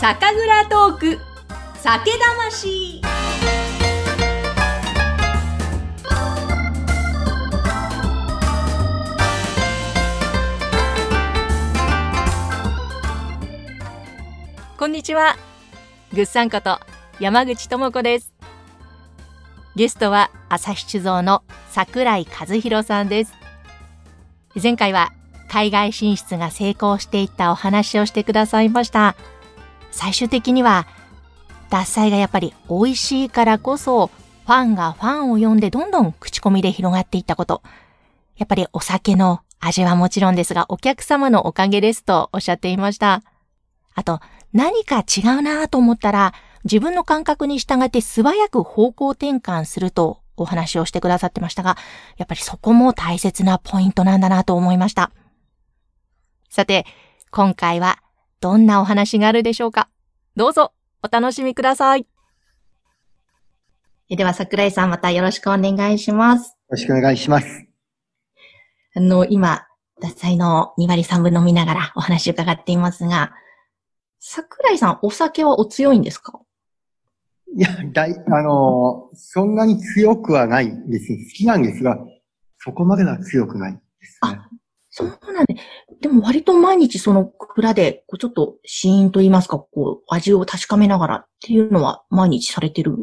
酒蔵トーク。酒魂。こんにちは。ぐっさんこと山口智子です。ゲストは朝日酒造の桜井和弘さんです。前回は海外進出が成功していったお話をしてくださいました。最終的には獺祭がやっぱり美味しいからこそファンがファンを呼んでどんどん口コミで広がっていったことやっぱりお酒の味はもちろんですがお客様のおかげですとおっしゃっていましたあと何か違うなと思ったら自分の感覚に従って素早く方向転換するとお話をしてくださってましたが、やっぱりそこも大切なポイントなんだなと思いました。さて、今回はどんなお話があるでしょうか？どうぞお楽しみください。では、桜井さんまたよろしくお願いします。よろしくお願いします。あの、今、脱菜の2割3分飲みながらお話を伺っていますが、桜井さん、お酒はお強いんですか？いや、だい、あのー、そんなに強くはないですね。好きなんですが、そこまでは強くないですね。あ、そうなんで、でも割と毎日その蔵で、こうちょっとシーンと言いますか、こう、味を確かめながらっていうのは毎日されてる？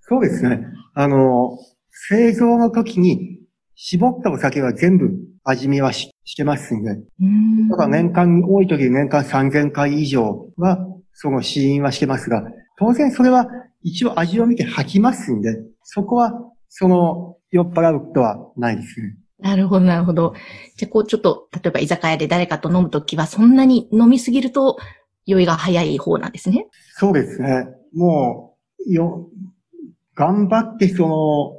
そうですね。あの、製造の時に、絞ったお酒は全部味見はししてますんで。んだから年間、多い時年間3000回以上は、その試飲はしてますが、当然それは一応味を見て吐きますんで、そこは、その、酔っ払うことはないですね。なるほど、なるほど。じゃこう、ちょっと、例えば居酒屋で誰かと飲むときは、そんなに飲みすぎると、酔いが早い方なんですね？そうですね。もう、よ、頑張ってその、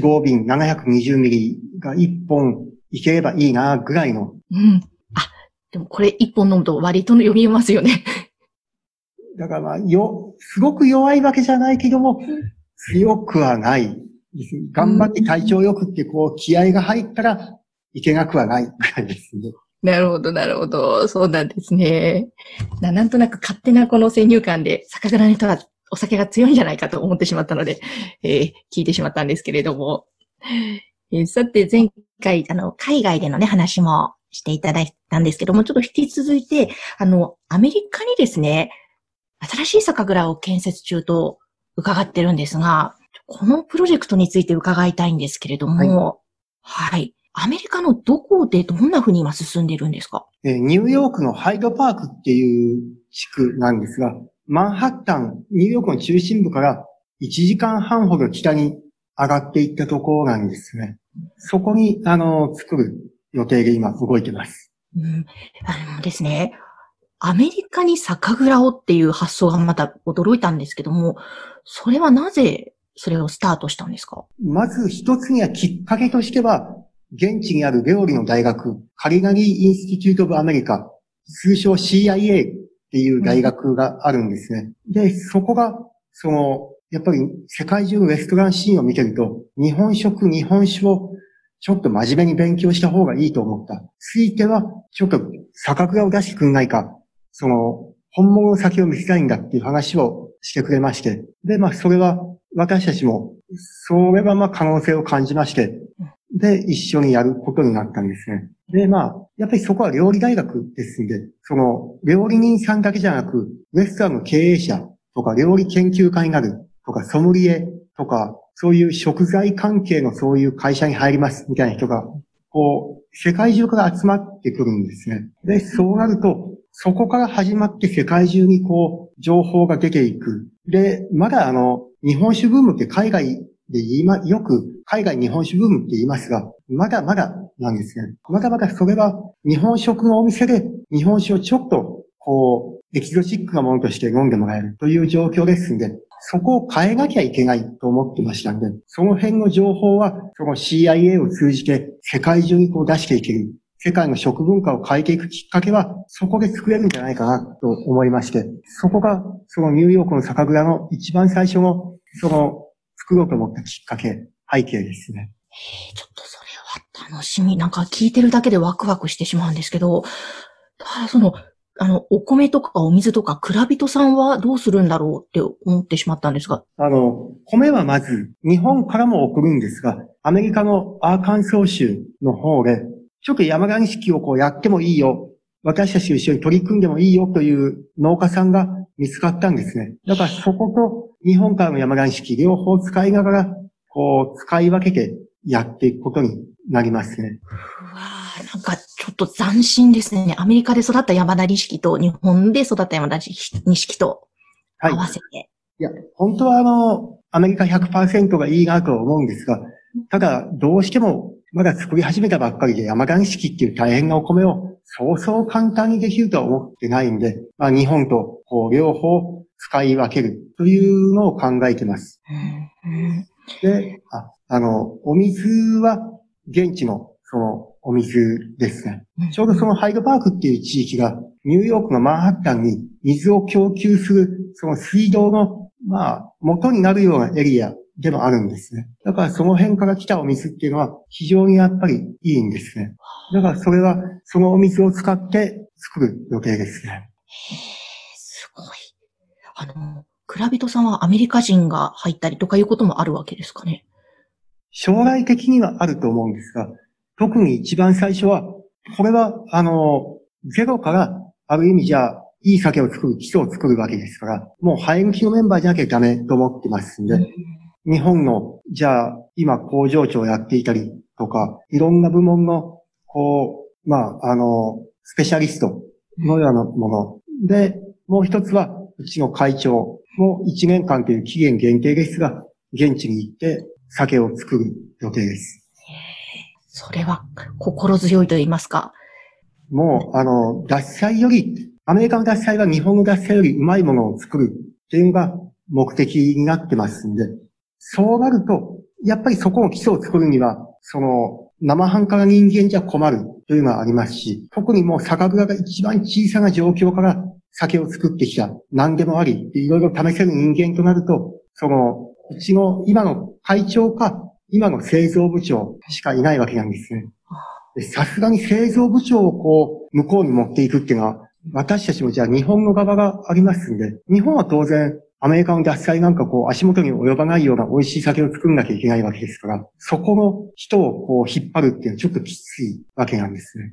4、5瓶720ミリが1本いければいいな、ぐらいの。うん。あ、でもこれ1本飲むと割と読みますよね。だからまあ、よ、すごく弱いわけじゃないけども、強くはない。頑張って体調よくってこう、気合が入ったらいけなくはないぐらいですね。なるほど、なるほど。そうなんですね。ななんとなく勝手なこの先入観で、酒蔵の人はお酒が強いんじゃないかと思ってしまったので、えー、聞いてしまったんですけれども。えー、さて、前回、あの、海外でのね、話もしていただいたんですけども、ちょっと引き続いて、あの、アメリカにですね、新しい酒蔵を建設中と伺ってるんですが、このプロジェクトについて伺いたいんですけれども、はい、はい。アメリカのどこでどんなふうに今進んでいるんですか？えニューヨークのハイドパークっていう地区なんですが、マンハッタン、ニューヨークの中心部から1時間半ほど北に上がっていったところなんですね。そこに、あの、作る予定で今動いてます。うん。あのですね、アメリカに酒蔵をっていう発想がまた驚いたんですけども、それはなぜそれをスタートしたんですか？まず一つにはきっかけとしては、現地にある料理の大学、カリガリー・インスティテュート・オブ・アメリカ、通称 CIA っていう大学があるんですね。うん、で、そこが、その、やっぱり世界中のレストランシーンを見てると、日本食、日本酒をちょっと真面目に勉強した方がいいと思った。ついては、ちょっと酒蔵を出してくんないか。その、本物の酒を見せたいんだっていう話をしてくれまして。で、まあ、それは私たちも、それはまあ可能性を感じまして、で、一緒にやることになったんですね。で、まあ、やっぱりそこは料理大学ですんで、その、料理人さんだけじゃなく、レストランの経営者とか料理研究家になるとか、ソムリエとか、そういう食材関係のそういう会社に入りますみたいな人が、こう、世界中から集まってくるんですね。で、そうなると、そこから始まって世界中にこう、情報が出ていく。で、まだあの、日本酒ブームって海外で言いま、よく海外日本酒ブームって言いますが、まだまだなんですね。まだまだそれは日本食のお店で日本酒をちょっとこう、エキゾチックなものとして飲んでもらえるという状況ですんで、そこを変えなきゃいけないと思ってましたんで、その辺の情報は、その CIA を通じて世界中にこう出していける世界の食文化を変えていくきっかけは、そこで作れるんじゃないかなと思いまして、そこが、そのニューヨークの酒蔵の一番最初の、その、作ろうと思ったきっかけ、背景ですね。ちょっとそれは楽しみ。なんか聞いてるだけでワクワクしてしまうんですけど、ただその、あの、お米とかお水とか、蔵人さんはどうするんだろうって思ってしまったんですが。あの、米はまず、日本からも送るんですが、アメリカのアーカンソー州の方で、ちょっと山田式をこうやってもいいよ。私たちと一緒に取り組んでもいいよという農家さんが見つかったんですね。だからそこと日本からの山田式両方使いながら、こう使い分けてやっていくことになりますね。うわなんかちょっと斬新ですね。アメリカで育った山田錦と日本で育った山田錦と合わせて。はい、いや、本当はあの、アメリカ100%がいいなと思うんですが、ただ、どうしてもまだ作り始めたばっかりで山田錦っていう大変なお米をそうそう簡単にできるとは思ってないんで、まあ、日本とこう両方使い分けるというのを考えてます。で、ああの、お水は現地のそのお水ですね。ちょうどそのハイドパークっていう地域がニューヨークのマンハッタンに水を供給するその水道のまあ元になるようなエリアでもあるんですね。だからその辺から来たお水っていうのは非常にやっぱりいいんですね。だからそれはそのお水を使って作る予定ですね。へすごい。あの、蔵人さんはアメリカ人が入ったりとかいうこともあるわけですかね？将来的にはあると思うんですが、特に一番最初は、これは、あの、ゼロから、ある意味じゃあ、いい酒を作る、基礎を作るわけですから、もう生え抜きのメンバーじゃなきゃダメと思ってますんで、日本の、じゃあ、今工場長をやっていたりとか、いろんな部門の、こう、まあ、あの、スペシャリストのようなもの。で、もう一つは、うちの会長も1年間という期限限定ですが、現地に行って酒を作る予定です。それは心強いと言いますか？もう、あの、脱菜より、アメリカの脱菜は日本の脱菜よりうまいものを作るっていうのが目的になってますんで、そうなると、やっぱりそこの基礎を作るには、その、生半可な人間じゃ困るというのはありますし、特にもう酒蔵が一番小さな状況から酒を作ってきた、何でもあり、いろいろ試せる人間となると、その、うちの今の会長か、今の製造部長しかいないわけなんですね。さすがに製造部長をこう、向こうに持っていくっていうのは、私たちもじゃあ日本の側がありますんで、日本は当然アメリカの脱菜なんかこう足元に及ばないような美味しい酒を作んなきゃいけないわけですから、そこの人をこう引っ張るっていうのはちょっときついわけなんですね。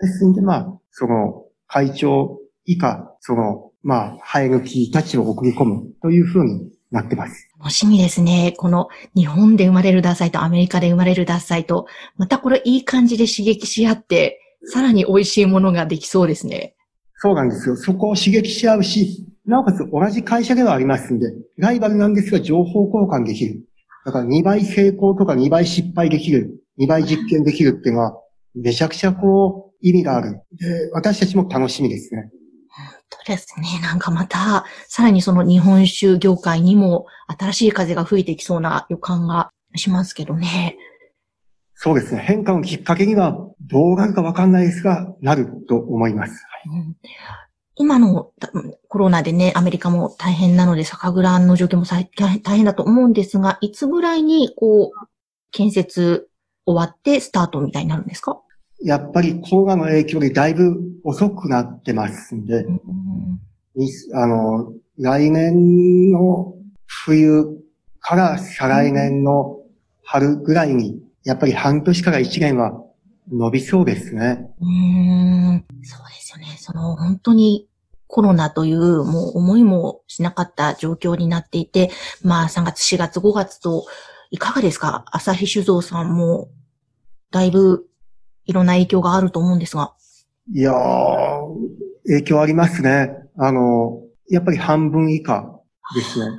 ですんでまあ、その会長以下、そのまあ、生え抜きたちを送り込むというふうになってます。楽しみですね。この日本で生まれる脱菜とアメリカで生まれる脱菜と、またこれいい感じで刺激し合って、さらに美味しいものができそうですね。そうなんですよ。そこを刺激し合うし、なおかつ同じ会社ではありますんで、ライバルなんですが情報交換できる。だから2倍成功とか2倍失敗できる。2倍実験できるっていうのは、めちゃくちゃこう、意味がある。で、私たちも楽しみですね。本当ですね。なんかまた、さらにその日本酒業界にも新しい風が吹いてきそうな予感がしますけどね。そうですね。変化のきっかけにはどうなるかわかんないですが、なると思います。はい、今のコロナでね、アメリカも大変なので、酒蔵の状況も大変だと思うんですが、いつぐらいに、こう、建設終わってスタートみたいになるんですか？やっぱりコロナの影響でだいぶ遅くなってますんで、うん、あの、来年の冬から再来年の春ぐらいに、やっぱり半年から一年は伸びそうですね。うん、そうですよね。その本当にコロナというもう思いもしなかった状況になっていて、まあ3月、4月、5月といかがですか？朝日酒造さんもだいぶいろんな影響があると思うんですが。いやー、影響ありますね。あの、やっぱり半分以下ですね。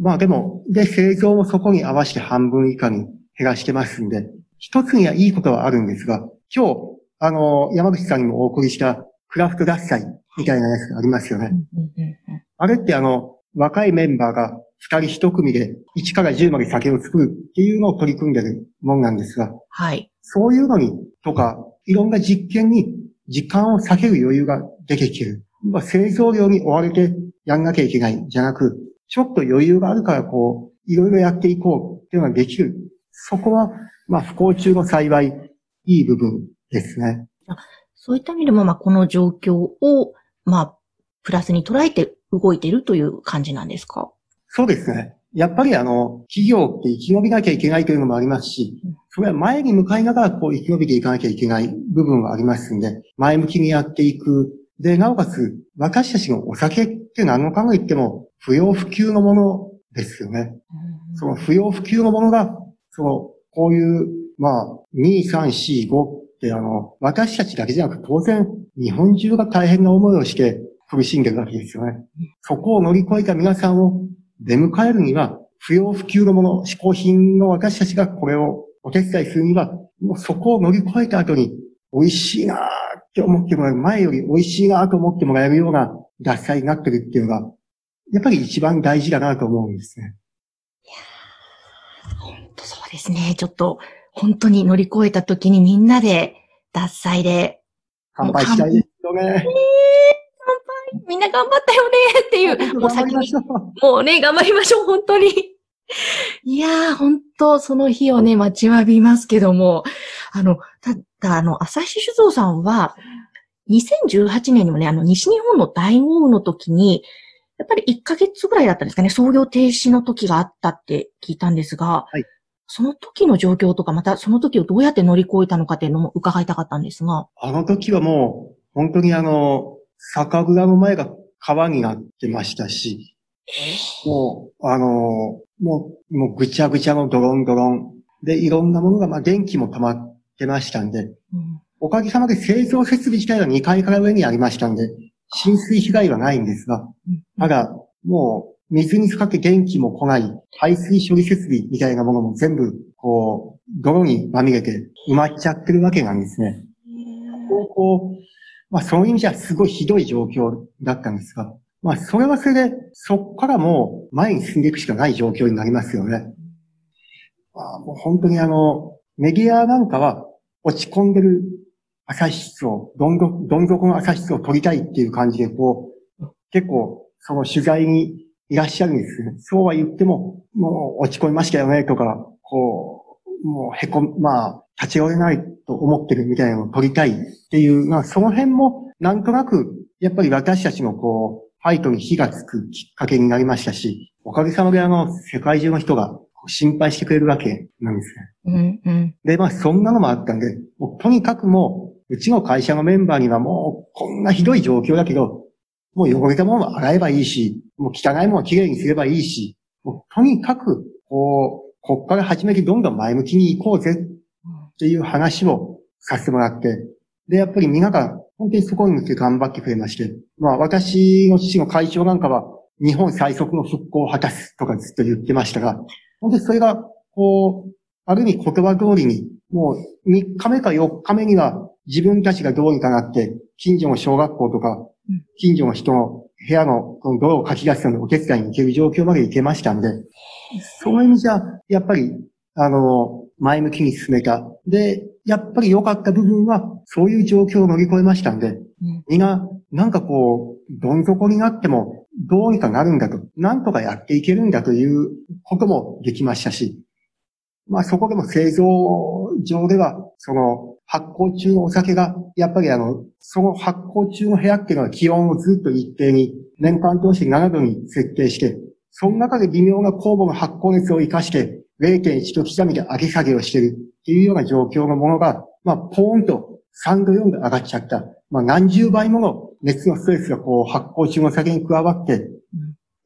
まあでも、で、製造もそこに合わせて半分以下に減らしてますんで、一つにはいいことはあるんですが、今日、あの、山口さんにもお送りしたクラフト合祭みたいなやつがありますよね。あれってあの、若いメンバーが二人一組で1から10まで酒を作るっていうのを取り組んでるもんなんですが、はい。そういうのに、とか、いろんな実験に時間を避ける余裕が出てきてる。製造量に追われてやんなきゃいけないじゃなく、ちょっと余裕があるからこう、いろいろやっていこうっていうのができる。そこは、まあ、不幸中の幸い、いい部分ですね。そういった意味でも、まあ、この状況を、まあ、プラスに捉えて動いているという感じなんですか？そうですね。やっぱりあの、企業って生き延びなきゃいけないというのもありますし、それは前に向かいながらこう生き延びていかなきゃいけない部分はありますんで、前向きにやっていく。で、なおかつ、私たちのお酒って何の考えても不要不急のものですよね。その不要不急のものが、その、こういう、まあ、2、3、4、5ってあの、私たちだけじゃなく当然、日本中が大変な思いをして苦しんでるわけですよね。そこを乗り越えた皆さんを出迎えるには、不要不急のもの、嗜好品の私たちがこれをお手伝いするには、もうそこを乗り越えた後に、美味しいなーって思ってもらえる、前より美味しいなーと思ってもらえるような脱菜になってるっていうのが、やっぱり一番大事だなと思うんですね。本当そうですね。ちょっと、本当に乗り越えた時にみんなで、脱菜で。乾杯したいですよね。えー、乾杯みんな頑張ったよねっていう、もう先に、もうね、頑張りましょう、本当に。いやー、本当その日をね、待ちわびますけども、あの、ただ、あの、朝日酒造さんは、2018年にもね、あの、西日本の大豪雨の時に、やっぱり1ヶ月ぐらいだったんですかね、創業停止の時があったって聞いたんですが、はい、その時の状況とか、またその時をどうやって乗り越えたのかっていうのも伺いたかったんですが。あの時はもう、本当にあの、酒蔵の前が川になってましたし、もう、あの、もう、もうぐちゃぐちゃのドロンドロン。で、いろんなものが、まあ、電気も溜まってましたんで、うん、おかげさまで製造設備自体は2階から上にありましたんで、浸水被害はないんですが、ただ、もう、水にかけ電気も来ない、排水処理設備みたいなものも全部、こう、泥にまみれて埋まっちゃってるわけなんですね。こう、まあ、そういう意味じゃすごいひどい状況だったんですが、まあ、それはそれで、そこからもう前に進んでいくしかない状況になりますよね。まあ、もう本当にあの、メディアなんかは落ち込んでる朝日室を、どんどん、どん底の朝日室を取りたいっていう感じで、こう、結構、その取材にいらっしゃるんですね。そうは言っても、もう落ち込みましたよね、とか、こう、もうへこ、まあ、立ち寄れないと思ってるみたいなのを取りたいっていう、まあ、その辺も、なんとなく、やっぱり私たちのこう、ファイトに火がつくきっかけになりましたし、おかげさまであの、世界中の人が心配してくれるわけなんですね。うんうん、で、まあ、そんなのもあったんで、もうとにかくもう、うちの会社のメンバーにはもう、こんなひどい状況だけど、もう汚れたものは洗えばいいし、もう汚いものはきれいにすればいいし、もうとにかく、こう、こっから始めてどんどん前向きに行こうぜっていう話をさせてもらって、で、やっぱり皆が本当にそこに向けて頑張ってくれまして、まあ私の父の会長なんかは日本最速の復興を果たすとかずっと言ってましたが、本当にそれが、こう、ある意味言葉通りに、もう3日目か4日目には自分たちがどうにかなって、近所の小学校とか、近所の人の部屋のこの泥をかき出すのお手伝いに行ける状況まで行けましたんで、そういう意味じゃ、やっぱり、あの、前向きに進めた。で、やっぱり良かった部分は、そういう状況を乗り越えましたんで、うん、みんな、なんかこう、どん底になっても、どうにかなるんだと、なんとかやっていけるんだということもできましたし、まあそこでも製造上では、その発酵中のお酒が、やっぱりあの、その発酵中の部屋っていうのは気温をずっと一定に、年間通して7度に設定して、その中で微妙な酵母の発酵熱を活かして、0.1度刻みで上げ下げをしているっていうような状況のものが、まあ、ポーンと3度4度上がっちゃった。まあ、何十倍もの熱のストレスがこう発酵中の酒に加わって、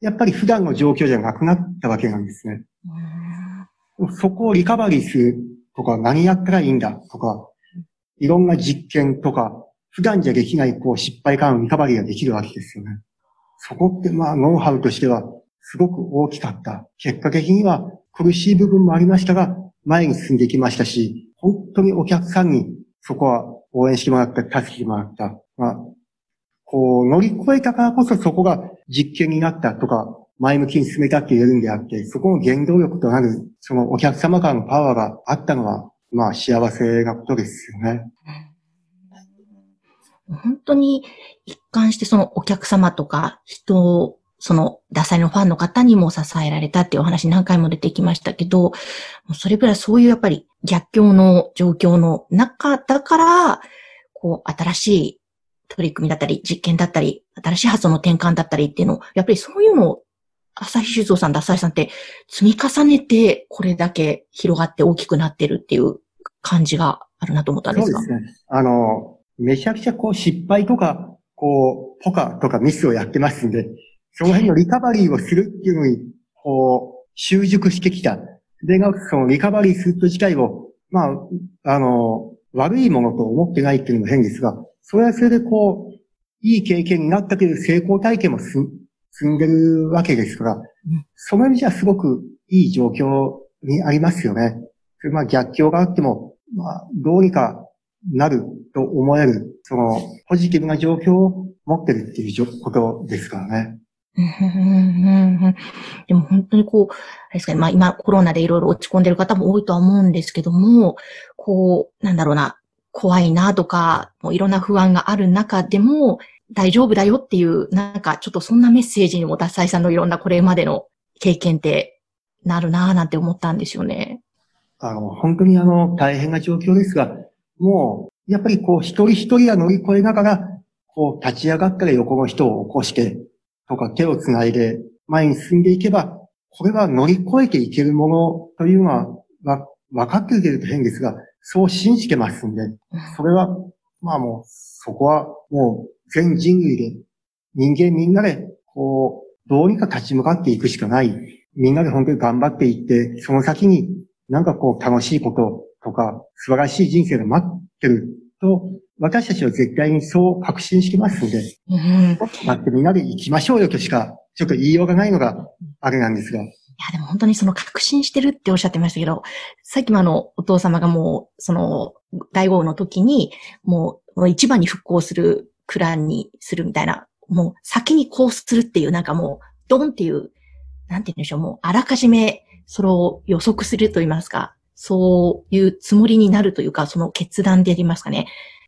やっぱり普段の状況じゃなくなったわけなんですね。そこをリカバリーするとか、何やったらいいんだとか、いろんな実験とか、普段じゃできないこう失敗からのリカバリーができるわけですよね。そこってまあノウハウとしてはすごく大きかった。結果的には苦しい部分もありましたが、前に進んできましたし、本当にお客さんにそこは応援してもらった、助けてもらった。まあ、こう乗り越えたからこそそこが実験になったとか、前向きに進めたって言えるんであって、そこの原動力となる、そのお客様からのパワーがあったのは、まあ幸せなことですよね。本当に一貫してそのお客様とか人をその、ダサいのファンの方にも支えられたっていうお話何回も出てきましたけど、それぐらいそういうやっぱり逆境の状況の中だから、こう、新しい取り組みだったり、実験だったり、新しい発想の転換だったりっていうのを、やっぱりそういうのを、朝日酒造さん、ダサイさんって積み重ねて、これだけ広がって大きくなってるっていう感じがあるなと思ったんですかそうですね。あの、めちゃくちゃこう失敗とか、こう、ポカとかミスをやってますんで、その辺のリカバリーをするっていうのに、こう、習熟してきた。で、そのリカバリーすると自体を、まあ、あの、悪いものと思ってないっていうのも変ですが、それはそれでこう、いい経験になったという成功体験もす積んでるわけですから、その意味じゃすごくいい状況にありますよね。まあ逆境があっても、まあどうにかなると思える、そのポジティブな状況を持ってるっていうことですからね。でも本当にこう、あれですかね、まあ今コロナでいろいろ落ち込んでる方も多いとは思うんですけども、こう、なんだろうな、怖いなとか、もういろんな不安がある中でも、大丈夫だよっていう、なんかちょっとそんなメッセージにも、ダサイさんのいろんなこれまでの経験ってなるなぁなんて思ったんですよね。あの、本当にあの、大変な状況ですが、もう、やっぱりこう、一人一人が乗り越えながら、こう、立ち上がったら横の人を起こして、とか手をつないで前に進んでいけば、これは乗り越えていけるものというのは、わ、分かっていけると変ですが、そう信じてますんで、それは、まあもう、そこはもう全人類で、人間みんなで、こう、どうにか立ち向かっていくしかない。みんなで本当に頑張っていって、その先になんかこう楽しいこととか、素晴らしい人生が待ってると、私たちは絶対にそう確信してますので、うん、待ってみんなで行きましょうよとしか、ちょっと言いようがないのがあれなんですが。いや、でも本当にその確信してるっておっしゃってましたけど、さっきもあの、お父様がもう、その、大豪雨の時に、もう、一番に復興するクランにするみたいな、もう先にこうするっていう、なんかもう、ドンっていう、なんて言うんでしょう、もう、あらかじめ、それを予測すると言いますか、そういうつもりになるというか、その決断でありますかね。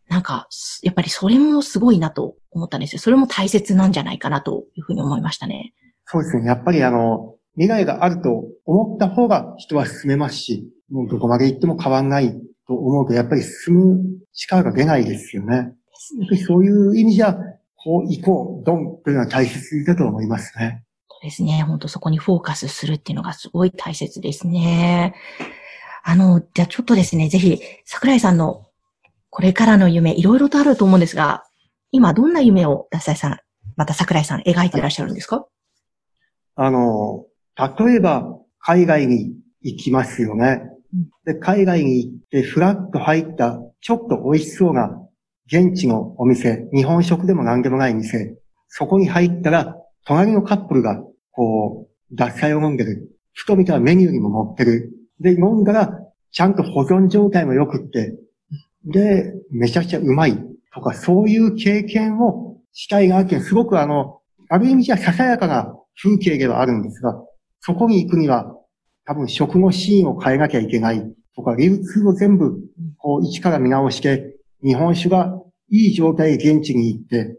なんか、やっぱりそれもすごいなと思ったんですよ。それも大切なんじゃないかなというふうに思いましたね。そうですね。やっぱりあの、未来があると思った方が人は進めますし、もうどこまで行っても変わんないと思うと、やっぱり進む力が出ないですよね。やっぱりそういう意味じゃ、こう行こう、ドンというのは大切だと思いますね。そうですね。本当そこにフォーカスするっていうのがすごい大切ですね。あの、じゃあちょっとですね、ぜひ、桜井さんのこれからの夢、いろいろとあると思うんですが、今どんな夢を、ダサイさん、また桜井さん描いていらっしゃるんですか？あの、例えば、海外に行きますよね。で、海外に行って、フラッと入った、ちょっと美味しそうな、現地のお店、日本食でも何でもない店、そこに入ったら、隣のカップルが、こう、脱菜を飲んでる。ふと見たメニューにも載ってる。で、飲んだら、ちゃんと保存状態も良くって、で、めちゃくちゃうまいとか、そういう経験をしたいなって、すごくあの、ある意味じゃささやかな風景ではあるんですが、そこに行くには、多分食のシーンを変えなきゃいけないとか、流通を全部、こう、一から見直して、日本酒がいい状態で現地に行って、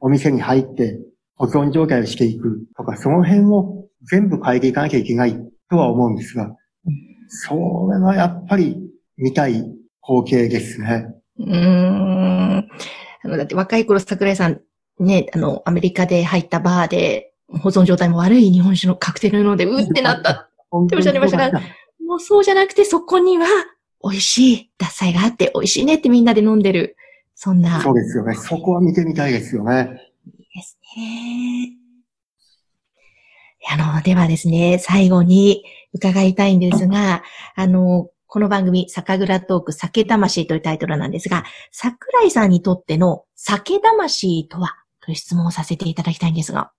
お店に入って、保存状態をしていくとか、その辺を全部変えていかなきゃいけないとは思うんですが、それはやっぱり見たい光景ですね。うん。あの、だって若い頃桜井さん、ね、あの、アメリカで入ったバーで、保存状態も悪い日本酒のカクテルので、うってなったっておっしゃいましたが、もうそうじゃなくて、そこには、美味しい脱菜があって美味しいねってみんなで飲んでる。そんな。そうですよね。そこは見てみたいですよね。いいですね。あの、ではですね、最後に伺いたいんですが、あの、この番組、酒蔵トーク酒魂というタイトルなんですが、桜井さんにとっての酒魂とはという質問をさせていただきたいんですが。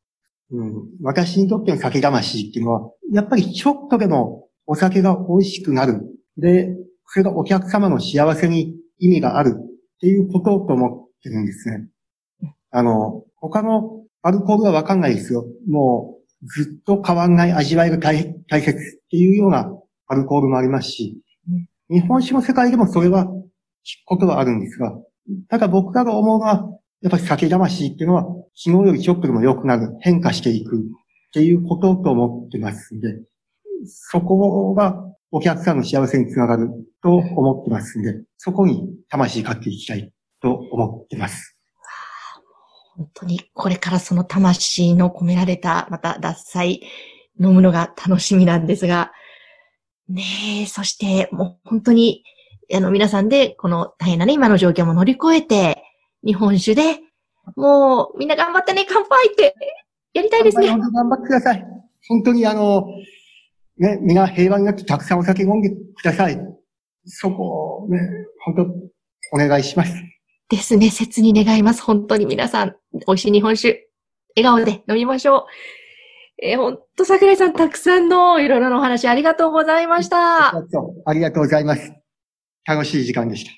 うん、私にとっての酒魂っていうのは、やっぱりちょっとでもお酒が美味しくなる。で、それがお客様の幸せに意味があるっていうことと思ってるんですね。あの、他のアルコールはわかんないですよ。もうずっと変わんない味わいが大大切っていうようなアルコールもありますし、日本酒の世界でもそれは聞くことはあるんですが、ただ僕らが思うのは、やっぱり酒魂っていうのは、昨日よりちょっとでも良くなる、変化していくっていうことと思ってますんで、そこがお客さんの幸せにつながると思ってますんで、そこに魂かけていきたいと思ってます。本当にこれからその魂の込められた、また脱菜飲むのが楽しみなんですが、ねえ、そしてもう本当に、あの皆さんでこの大変なね、今の状況も乗り越えて、日本酒で、もうみんな頑張ってね、乾杯ってやりたいですね。頑張ってください。本当にあの、ね、皆平和になってたくさんお酒飲んでください。そこをね、本当、お願いします。ですね、切に願います。本当に皆さん、美味しい日本酒、笑顔で飲みましょう。えー、ほんと、桜井さん、たくさんのいろいろなお話ありがとうございました。ありがとうございます。楽しい時間でした。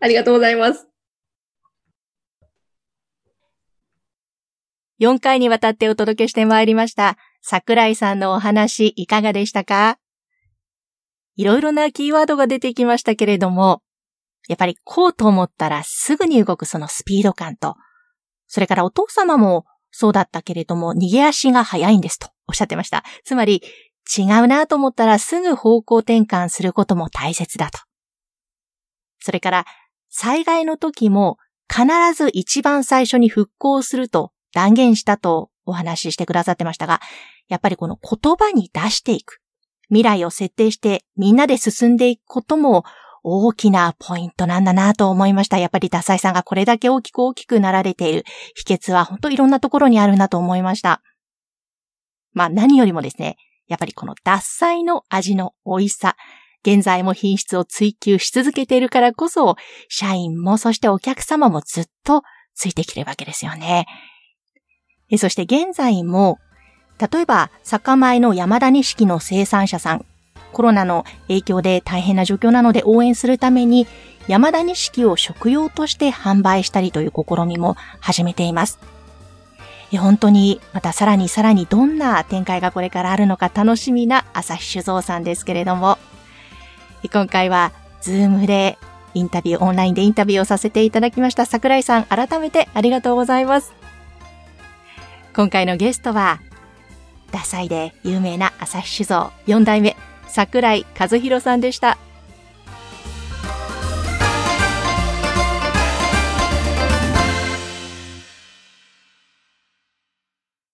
ありがとうございます。4回にわたってお届けしてまいりました。桜井さんのお話いかがでしたか？いろいろなキーワードが出てきましたけれども、やっぱりこうと思ったらすぐに動くそのスピード感と、それからお父様もそうだったけれども逃げ足が速いんですとおっしゃってました。つまり違うなと思ったらすぐ方向転換することも大切だと。それから災害の時も必ず一番最初に復興すると断言したとお話ししてくださってましたが、やっぱりこの言葉に出していく。未来を設定してみんなで進んでいくことも大きなポイントなんだなと思いました。やっぱりダサイさんがこれだけ大きく大きくなられている秘訣は本当いろんなところにあるなと思いました。まあ何よりもですね、やっぱりこの脱菜の味の美味しさ、現在も品質を追求し続けているからこそ、社員もそしてお客様もずっとついてきてるわけですよね。そして現在も、例えば酒米の山田錦の生産者さん、コロナの影響で大変な状況なので応援するために山田錦を食用として販売したりという試みも始めています。本当にまたさらにさらにどんな展開がこれからあるのか楽しみな朝日酒造さんですけれども、今回はズームでインタビュー、オンラインでインタビューをさせていただきました桜井さん、改めてありがとうございます。今回のゲストは、ダサいで有名な朝日酒造4代目桜井和弘さんでした。